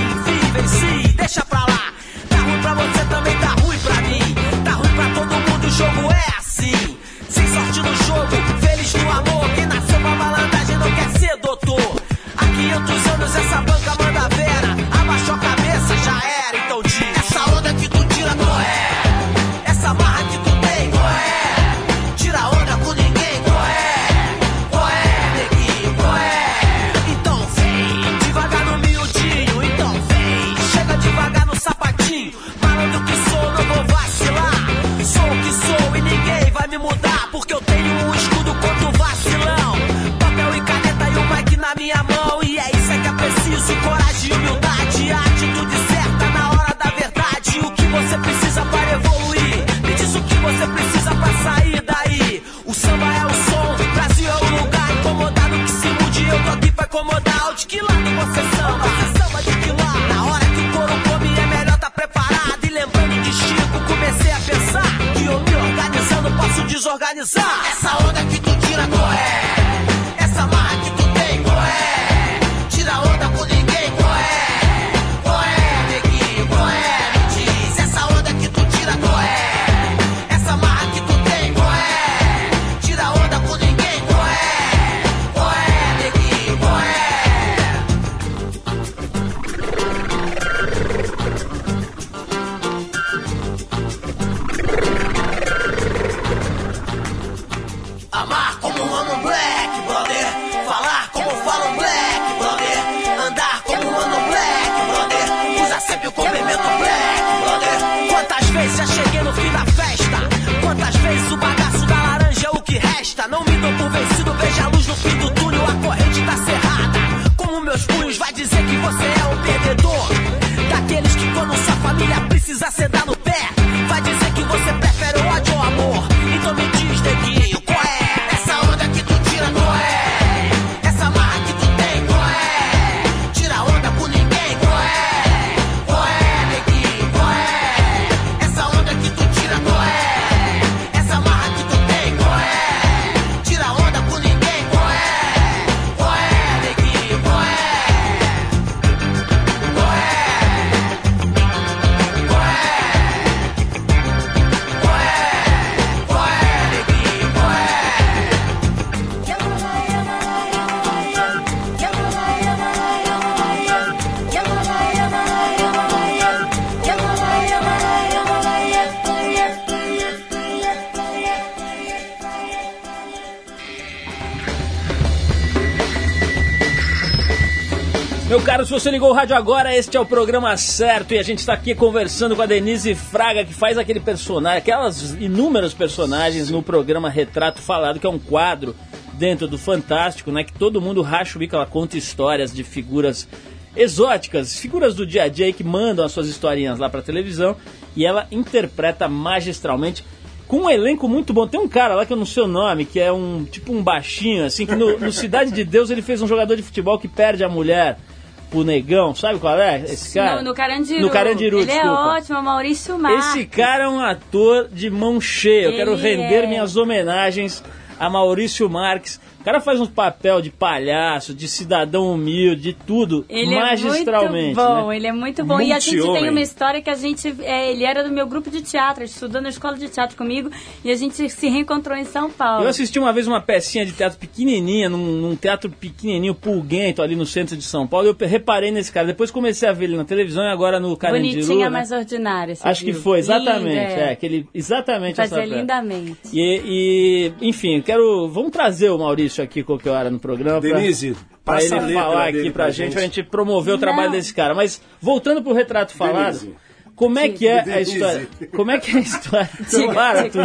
H: você
D: ligou o rádio agora, este é o programa certo e a gente está aqui conversando com a Denise Fraga, que faz aquele personagem, aquelas inúmeras personagens no programa Retrato Falado, que é um quadro dentro do Fantástico, né? Que todo mundo racha o bico, ela conta histórias de figuras exóticas, figuras do dia a dia aí que mandam as suas historinhas lá pra televisão e ela interpreta magistralmente com um elenco muito bom. Tem um cara lá que eu não sei o nome, que é um tipo um baixinho, assim, que no, no Cidade de Deus ele fez um jogador de futebol que perde a mulher pro negão, sabe qual é esse cara?
F: No, no Carandiru.
D: No Carandiru,
F: Ele
D: desculpa.
F: é ótimo, Maurício Marques.
D: Esse cara é um ator de mão cheia. Eu quero render
F: é.
D: minhas homenagens a Maurício Marques. O cara faz um papel de palhaço, de cidadão humilde, de tudo,
F: Ele
D: magistralmente.
F: é muito bom,
D: né?
F: ele é muito bom. E a gente tem uma história que a gente. é, ele era do meu grupo de teatro, estudou na escola de teatro comigo e a gente se reencontrou em São Paulo.
D: Eu assisti uma vez uma pecinha de teatro pequenininha, num, num teatro pequenininho, pulguento, ali no centro de São Paulo. Eu reparei nesse cara. Depois comecei a ver ele na televisão e agora no Carandiru.
F: Bonitinha,
D: né?
F: mais ordinária.
D: Acho que
F: viu?
D: foi, exatamente.
F: Lindo,
D: é. aquele, exatamente essa
F: Fazia
D: peça.
F: lindamente.
D: E, e, enfim, quero. Vamos trazer o Maurício aqui qualquer hora no programa.
B: Denise,
D: Pra
B: a
D: ele falar aqui pra
B: pra
D: gente,
B: gente.
D: pra gente promover o trabalho
F: Não.
D: desse cara. Mas voltando pro retrato falado,
B: Denise.
D: como é que é a história? Como é que é a história? Para, tu.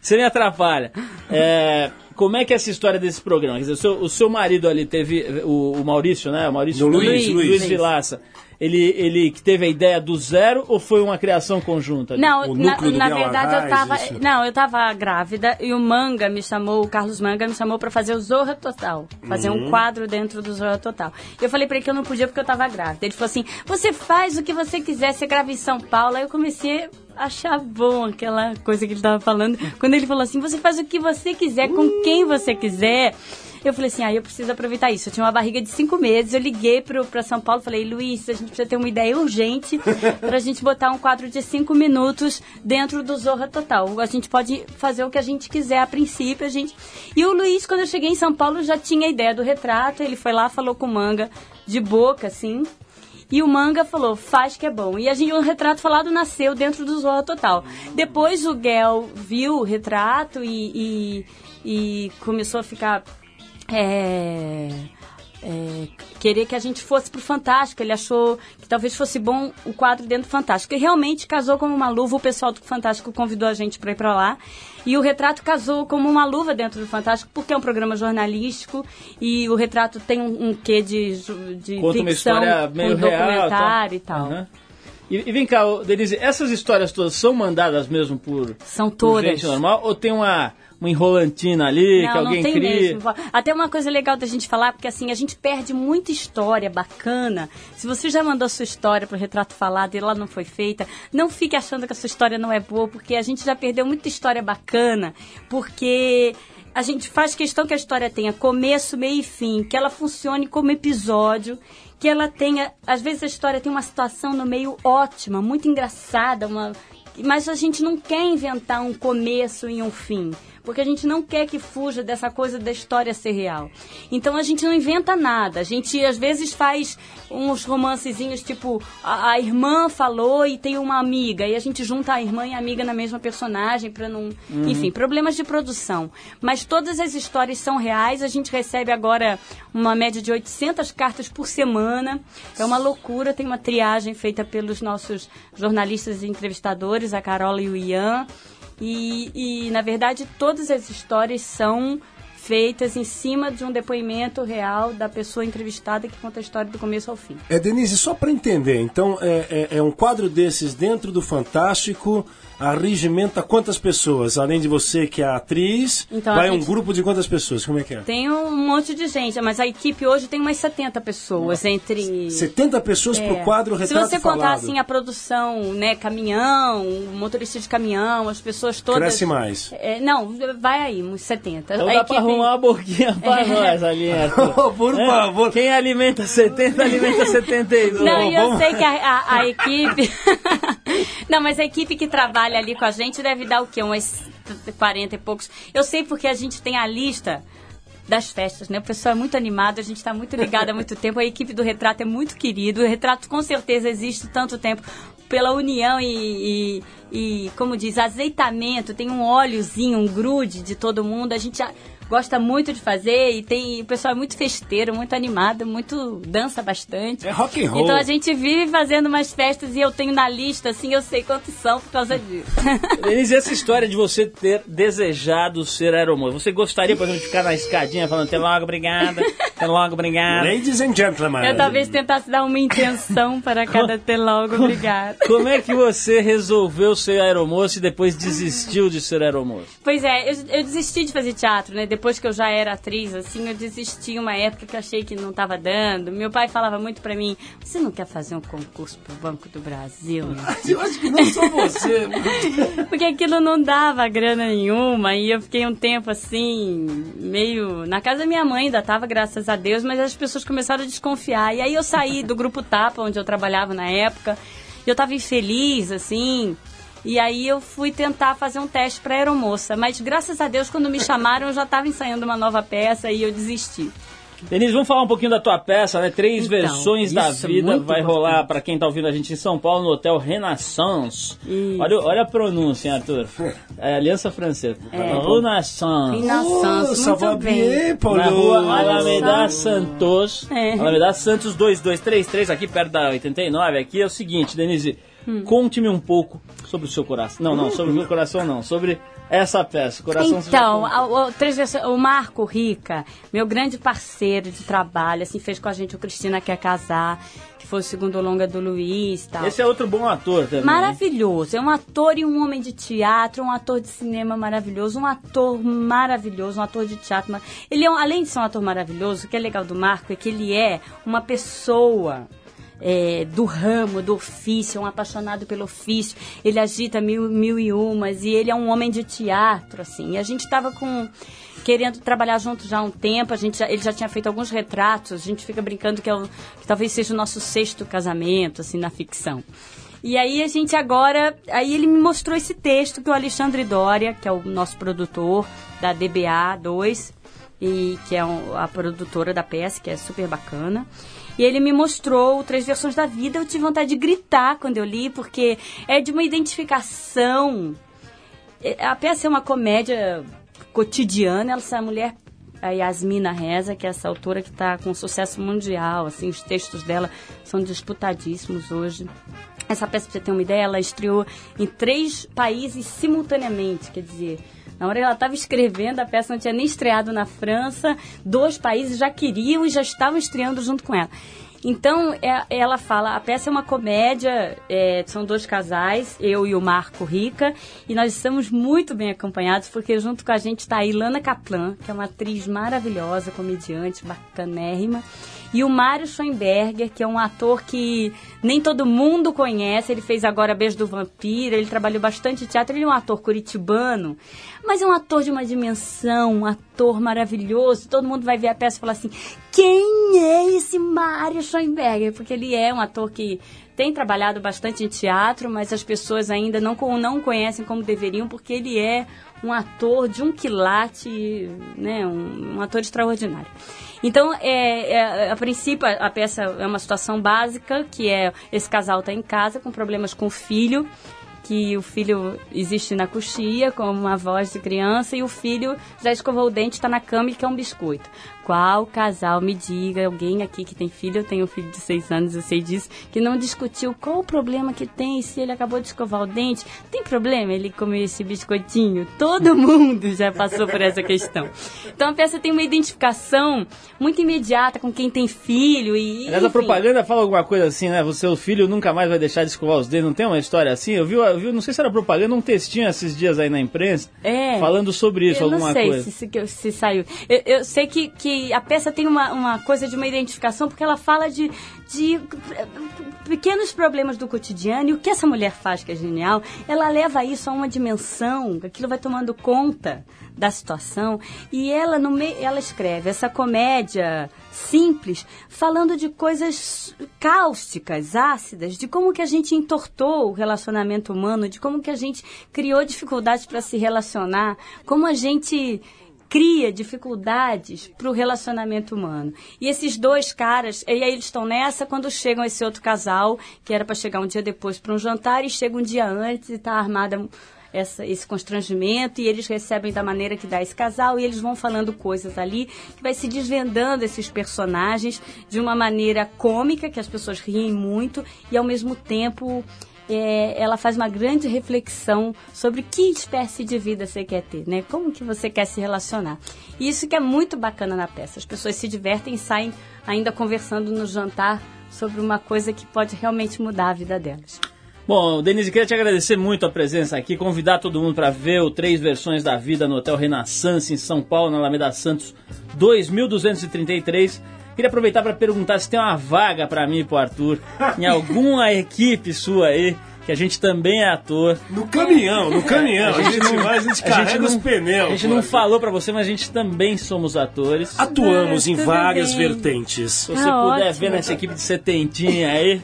D: Você me atrapalha. É, como é que é essa história desse programa? Quer dizer, o seu, o seu marido ali teve. O, o Maurício, né? O Maurício
B: Luiz,
D: Luiz,
B: Luiz.
D: Luiz Vilaça. Ele, ele que teve a ideia do zero ou foi uma criação conjunta?
F: Não, na, na verdade eu tava.
B: isso.
F: Não, eu tava grávida e o Manga me chamou, o Carlos Manga me chamou pra fazer o Zorra Total. Fazer
B: Uhum.
F: um quadro dentro do Zorra Total. Eu falei pra ele que eu não podia porque eu tava grávida. Ele falou assim: você faz o que você quiser, você grava em São Paulo. Aí eu comecei a achar bom aquela coisa que ele tava falando. Quando ele falou assim: você faz o que você quiser, com quem você quiser. Eu falei assim, ah, eu preciso aproveitar isso. Eu tinha uma barriga de cinco meses, eu liguei pro, pra São Paulo, falei, Luiz, a gente precisa ter uma ideia urgente pra gente botar um quadro de cinco minutos dentro do Zorra Total. A gente pode fazer o que a gente quiser a princípio, a gente... E o Luiz, quando eu cheguei em São Paulo, já tinha a ideia do retrato, ele foi lá, falou com o Manga, de boca, assim... E o Manga falou, faz que é bom. E a gente, o retrato falado nasceu dentro do Zorra Total. Depois o Gel viu o retrato e, e, e começou a ficar é, é, querer que a gente fosse pro Fantástico. Ele achou que talvez fosse bom o quadro dentro do Fantástico. E realmente casou como uma luva. O pessoal do Fantástico convidou a gente para ir para lá. E o retrato casou como uma luva dentro do Fantástico, porque é um programa jornalístico e o retrato tem um, um quê de, de
D: Conta
F: ficção,
D: história meio
F: um
D: real.
F: documentário e tal.
D: Aham. E, e vem cá, Denise, essas histórias todas são mandadas mesmo por,
F: São
D: por
F: todas.
D: gente normal ou tem uma, uma enrolantina ali que
F: Não,
D: alguém
F: não tem
D: cria?
F: mesmo. Até uma coisa legal da gente falar, porque assim, a gente perde muita história bacana. Se você já mandou sua história pro Retrato Falado e ela não foi feita, não fique achando que a sua história não é boa, porque a gente já perdeu muita história bacana, porque a gente faz questão que a história tenha começo, meio e fim, que ela funcione como episódio, que ela tenha, às vezes a história tem uma situação no meio ótima, muito engraçada, uma mas a gente não quer inventar um começo e um fim, porque a gente não quer que fuja dessa coisa da história ser real. Então a gente não inventa nada. A gente às vezes faz uns romancezinhos tipo a, a irmã falou e tem uma amiga e a gente junta a irmã e a amiga na mesma personagem para não, enfim, problemas de produção. Mas todas as histórias são reais. A gente recebe agora uma média de 800 cartas por semana. É uma loucura. Tem uma triagem feita pelos nossos jornalistas e entrevistadores, a Carola e o Ian. E, e, na verdade, todas as histórias são feitas em cima de um depoimento real da pessoa entrevistada que conta a história do começo ao fim.
B: É, Denise, só para entender, então é, é- é um quadro desses dentro do Fantástico, arregimenta quantas pessoas? Além de você, que é a atriz,
F: Então,
B: vai
F: a
B: um
F: gente-
B: grupo de quantas pessoas? Como é que é?
F: Tem um monte de gente, mas a equipe hoje tem umas 70 pessoas entre.
B: 70 pessoas
F: É.
B: pro quadro
F: Se
B: Retrato
F: você contar
B: Falado.
F: assim a produção, né, caminhão, motorista de caminhão, as pessoas todas.
B: Cresce mais.
F: É, não, vai aí, uns 70.
D: Então
F: A
D: dá pra
F: equipe-
D: arrumar uma boquinha pra nós ali, Arthur.
B: Por
D: É?
B: favor.
D: Quem alimenta 70, alimenta 72.
F: Não, e eu
B: vamos-
F: sei que a, a- a equipe. não, mas a equipe que trabalha ali com a gente deve dar o quê? Umas 40 e poucos. Eu sei porque a gente tem a lista das festas, né? O pessoal é muito animado, a gente está muito ligado há muito tempo. A equipe do Retrato é muito querido. O Retrato com certeza existe tanto tempo pela união e, e, e, como diz, azeitamento. Tem um óleozinho, um grude de todo mundo. A gente já gosta muito de fazer e tem o pessoal é muito festeiro, muito animado, muito dança bastante.
B: É rock and roll.
F: Então a gente vive fazendo umas festas e eu tenho na lista, assim, eu sei quantos são por causa disso.
D: Denise, essa história de você ter desejado ser aeromoça, você gostaria, por exemplo, de ficar na escadinha falando até logo, obrigada, até logo, obrigada.
B: Ladies and gentlemen.
F: Eu talvez tentasse dar uma intenção para cada ter logo, obrigada.
D: Como é que você resolveu ser aeromoça e depois desistiu de ser aeromoça?
F: Pois é, eu, eu desisti de fazer teatro, né? Depois que eu já era atriz, assim, eu desisti uma época que achei que não estava dando. Meu pai falava muito pra mim, você não quer fazer um concurso pro Banco do Brasil? né?"
B: Eu acho que não só você.
F: Porque aquilo não dava grana nenhuma e eu fiquei um tempo assim, meio. Na casa da minha mãe ainda tava, graças a Deus, mas as pessoas começaram a desconfiar. E aí eu saí do grupo Tapa, onde eu trabalhava na época, e eu tava infeliz, assim. E aí eu fui tentar fazer um teste para aeromoça, mas graças a Deus quando me chamaram eu já estava ensaiando uma nova peça e eu desisti.
D: Denise, vamos falar um pouquinho da tua peça, né? Três
F: Então,
D: versões da
F: isso,
D: vida.
F: muito
D: Vai rolar pra quem tá ouvindo a gente em São Paulo, no Hotel Renaissance.
F: Isso.
D: Olha, olha a pronúncia, hein, Arthur. É Aliança Francesa. Renaissance.
F: Renaissance,
B: ça
F: muito bem.
B: Paulo.
D: Na rua Alameda. Santos.
F: É.
D: Alameda Santos 2233, aqui perto da 89. Aqui é o seguinte, Denise. Conte-me um pouco sobre o seu coração. Não, não, sobre o meu coração não, sobre essa peça. Coração
F: Então,
D: contou.
F: a- o, Marco Rica, meu grande parceiro de trabalho, assim, fez com a gente o Cristina Quer Casar, que foi o segundo longa do Luiz tal.
D: Esse é outro bom ator também.
F: Maravilhoso. É um ator e um homem de teatro, um ator de cinema maravilhoso, um ator maravilhoso, um ator de teatro. Ele é, um- além de ser um ator maravilhoso, o que é legal do Marco é que ele é uma pessoa. É, do ramo, do ofício, um apaixonado pelo ofício. Ele agita mil, mil e umas e ele é um homem de teatro, assim. E a gente estava com querendo trabalhar junto já há um tempo. A gente já- ele já tinha feito alguns retratos. A gente fica brincando que, é o- que talvez seja o nosso sexto casamento, assim, na ficção. E aí a gente agora, aí ele me mostrou esse texto que o Alexandre Dória, que é o nosso produtor da DBA 2 e que é a produtora da peça, que é super bacana. E ele me mostrou Três Versões da Vida. Eu tive vontade de gritar quando eu li, porque é de uma identificação é, a peça é uma comédia cotidiana. Essa mulher, a Yasmina Reza, que é essa autora que está com sucesso mundial, assim, os textos dela são disputadíssimos hoje. Essa peça, pra você ter uma ideia, ela estreou em três países simultaneamente, quer dizer... Na hora que ela estava escrevendo, a peça não tinha nem estreado na França, dois países já queriam e já estavam estreando junto com ela. Então, é- ela fala, a peça é uma comédia, é, são dois casais, eu e o Marco Rica, e nós estamos muito bem acompanhados, porque junto com a gente está a Ilana Kaplan, que é uma atriz maravilhosa, comediante, bacanérrima, e o Mário Schoenberger, que é um ator que nem todo mundo conhece, ele fez agora Beijo do Vampiro, ele trabalhou bastante em teatro, ele é um ator curitibano, mas é um ator de uma dimensão, um ator maravilhoso, todo mundo vai ver a peça e falar assim, quem é esse Mário Schoenberger? Porque ele é um ator que tem trabalhado bastante em teatro, mas as pessoas ainda não, não conhecem como deveriam, porque ele é um ator de um quilate, né, um, um ator extraordinário. Então, é, é, a princípio, a, a peça é uma situação básica, que é esse casal está em casa com problemas com o filho, que o filho existe na coxia, com uma voz de criança, e o filho já escovou o dente, está na cama e quer um biscoito. Qual casal, me diga, alguém aqui que tem filho, eu tenho um filho de seis anos, eu sei disso, que não discutiu qual o problema que tem se ele acabou de escovar o dente? Tem problema ele comer esse biscoitinho? Todo mundo já passou por essa questão. Então a peça tem uma identificação muito imediata com quem tem filho e.
D: Aliás, a propaganda fala alguma coisa assim, né? O seu filho nunca mais vai deixar de escovar os dedos. Não tem uma história assim? Eu vi, eu vi não sei se era propaganda, um textinho esses dias aí na imprensa,
F: É.
D: falando sobre isso,
F: eu
D: alguma
F: não sei
D: coisa.
F: Se, se, se saiu. Eu, eu sei que, que a peça tem uma, uma coisa de uma identificação, porque ela fala de, de pequenos problemas do cotidiano. E o que essa mulher faz, que é genial, ela leva isso a uma dimensão, aquilo vai tomando conta da situação. E ela, no meio, ela escreve essa comédia simples, falando de coisas cáusticas, ácidas, de como que a gente entortou o relacionamento humano, de como que a gente criou dificuldades para se relacionar, como a gente cria dificuldades para o relacionamento humano. E esses dois caras, e aí eles estão nessa quando chegam esse outro casal, que era para chegar um dia depois para um jantar, e chega um dia antes e está armada essa- esse constrangimento, e eles recebem da maneira que dá esse casal, e eles vão falando coisas ali, que vai se desvendando esses personagens de uma maneira cômica, que as pessoas riem muito, e ao mesmo tempo é, ela faz uma grande reflexão sobre que espécie de vida você quer ter, né? Como que você quer se relacionar. E isso que é muito bacana na peça. As pessoas se divertem e saem ainda conversando no jantar sobre uma coisa que pode realmente mudar a vida delas.
D: Bom, Denise, queria te agradecer muito a presença aqui, convidar todo mundo para ver o Três Versões da Vida no Hotel Renaissance, em São Paulo, na Alameda Santos, 2233. Queria aproveitar para perguntar se tem uma vaga para mim e pro Arthur, em alguma equipe sua aí, que a gente também é ator.
B: No caminhão, no caminhão. A gente vai, a gente carrega os pneus.
D: a gente
B: pô.
D: não falou para você, mas a gente também somos atores.
B: Atuamos
F: Ah,
B: em várias
F: bem.
B: vertentes.
D: Se você
F: Ah,
D: puder
F: ótimo.
D: ver nessa equipe de setentinha aí,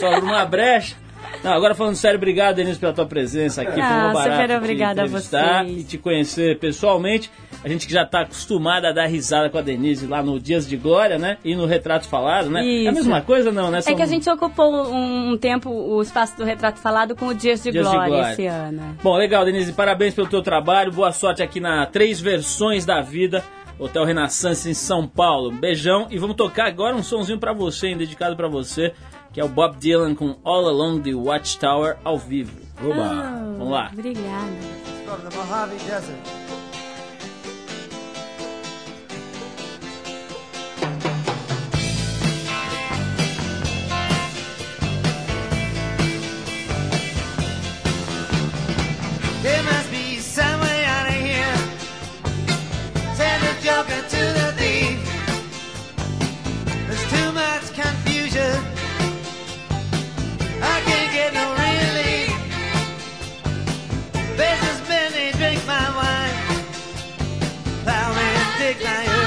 D: sobra uma brecha. Não, agora falando sério, obrigado, Denise, pela tua presença aqui. Foi
F: Ah,
D: uma barato
F: super
D: te
F: obrigada a vocês.
D: E te conhecer pessoalmente. A gente que já tá acostumado a dar risada com a Denise lá no Dias de Glória, né? E no Retrato Falado, né? É a
F: Isso.
D: mesma coisa, não, né?
F: É
D: São-
F: que a gente ocupou um, tempo o espaço do retrato falado com o Dias de,
D: Dias de
F: Glória,
D: Glória.
F: esse ano.
D: Bom, legal, Denise. Parabéns pelo teu trabalho. Boa sorte aqui na Três Versões da Vida, Hotel Renaissance em São Paulo. Beijão. E vamos tocar agora um sonzinho pra você, hein, dedicado pra você, que é o Bob Dylan com All Along the Watchtower ao vivo.
B: Oba.
D: Vamos lá.
F: Obrigada.
A: big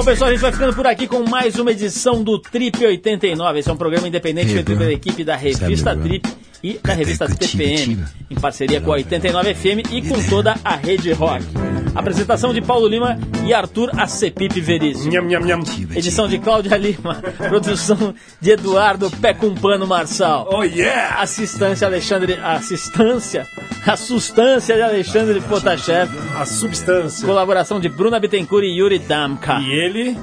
D: Bom, pessoal, a gente vai ficando por aqui com mais uma edição do Trip 89. Esse é um programa independente feito pela equipe da revista Trip e da revista TPM, em parceria com a 89 FM e com toda a Rede Rock. Apresentação de Paulo Lima e Arthur Acepipe Veríssimo.
B: Nham, nham, nham.
D: Edição de Cláudia Lima. Produção de Eduardo Pé com Pano Marçal.
B: Oh, yeah!
D: Assistência Alexandre. Assistência? A sustância de Alexandre Potashev.
B: A substância.
D: Colaboração de Bruna Bittencourt e Yuri Damka.
B: E ele?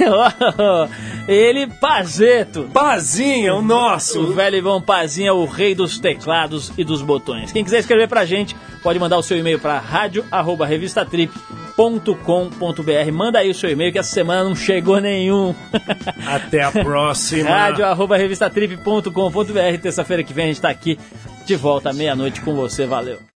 D: Ele, Pazeto.
B: Pazinha, o
D: O
B: nosso.
D: velho Ivão Pazinha, o rei dos teclados e dos botões. Quem quiser escrever pra gente, pode mandar o seu e-mail pra radio@revistatrip.com.br. Manda aí o seu e-mail que essa semana não chegou nenhum.
B: Até a próxima.
D: radio@revistatrip.com.br. Terça-feira que vem a gente tá aqui de volta à meia-noite com você. Valeu.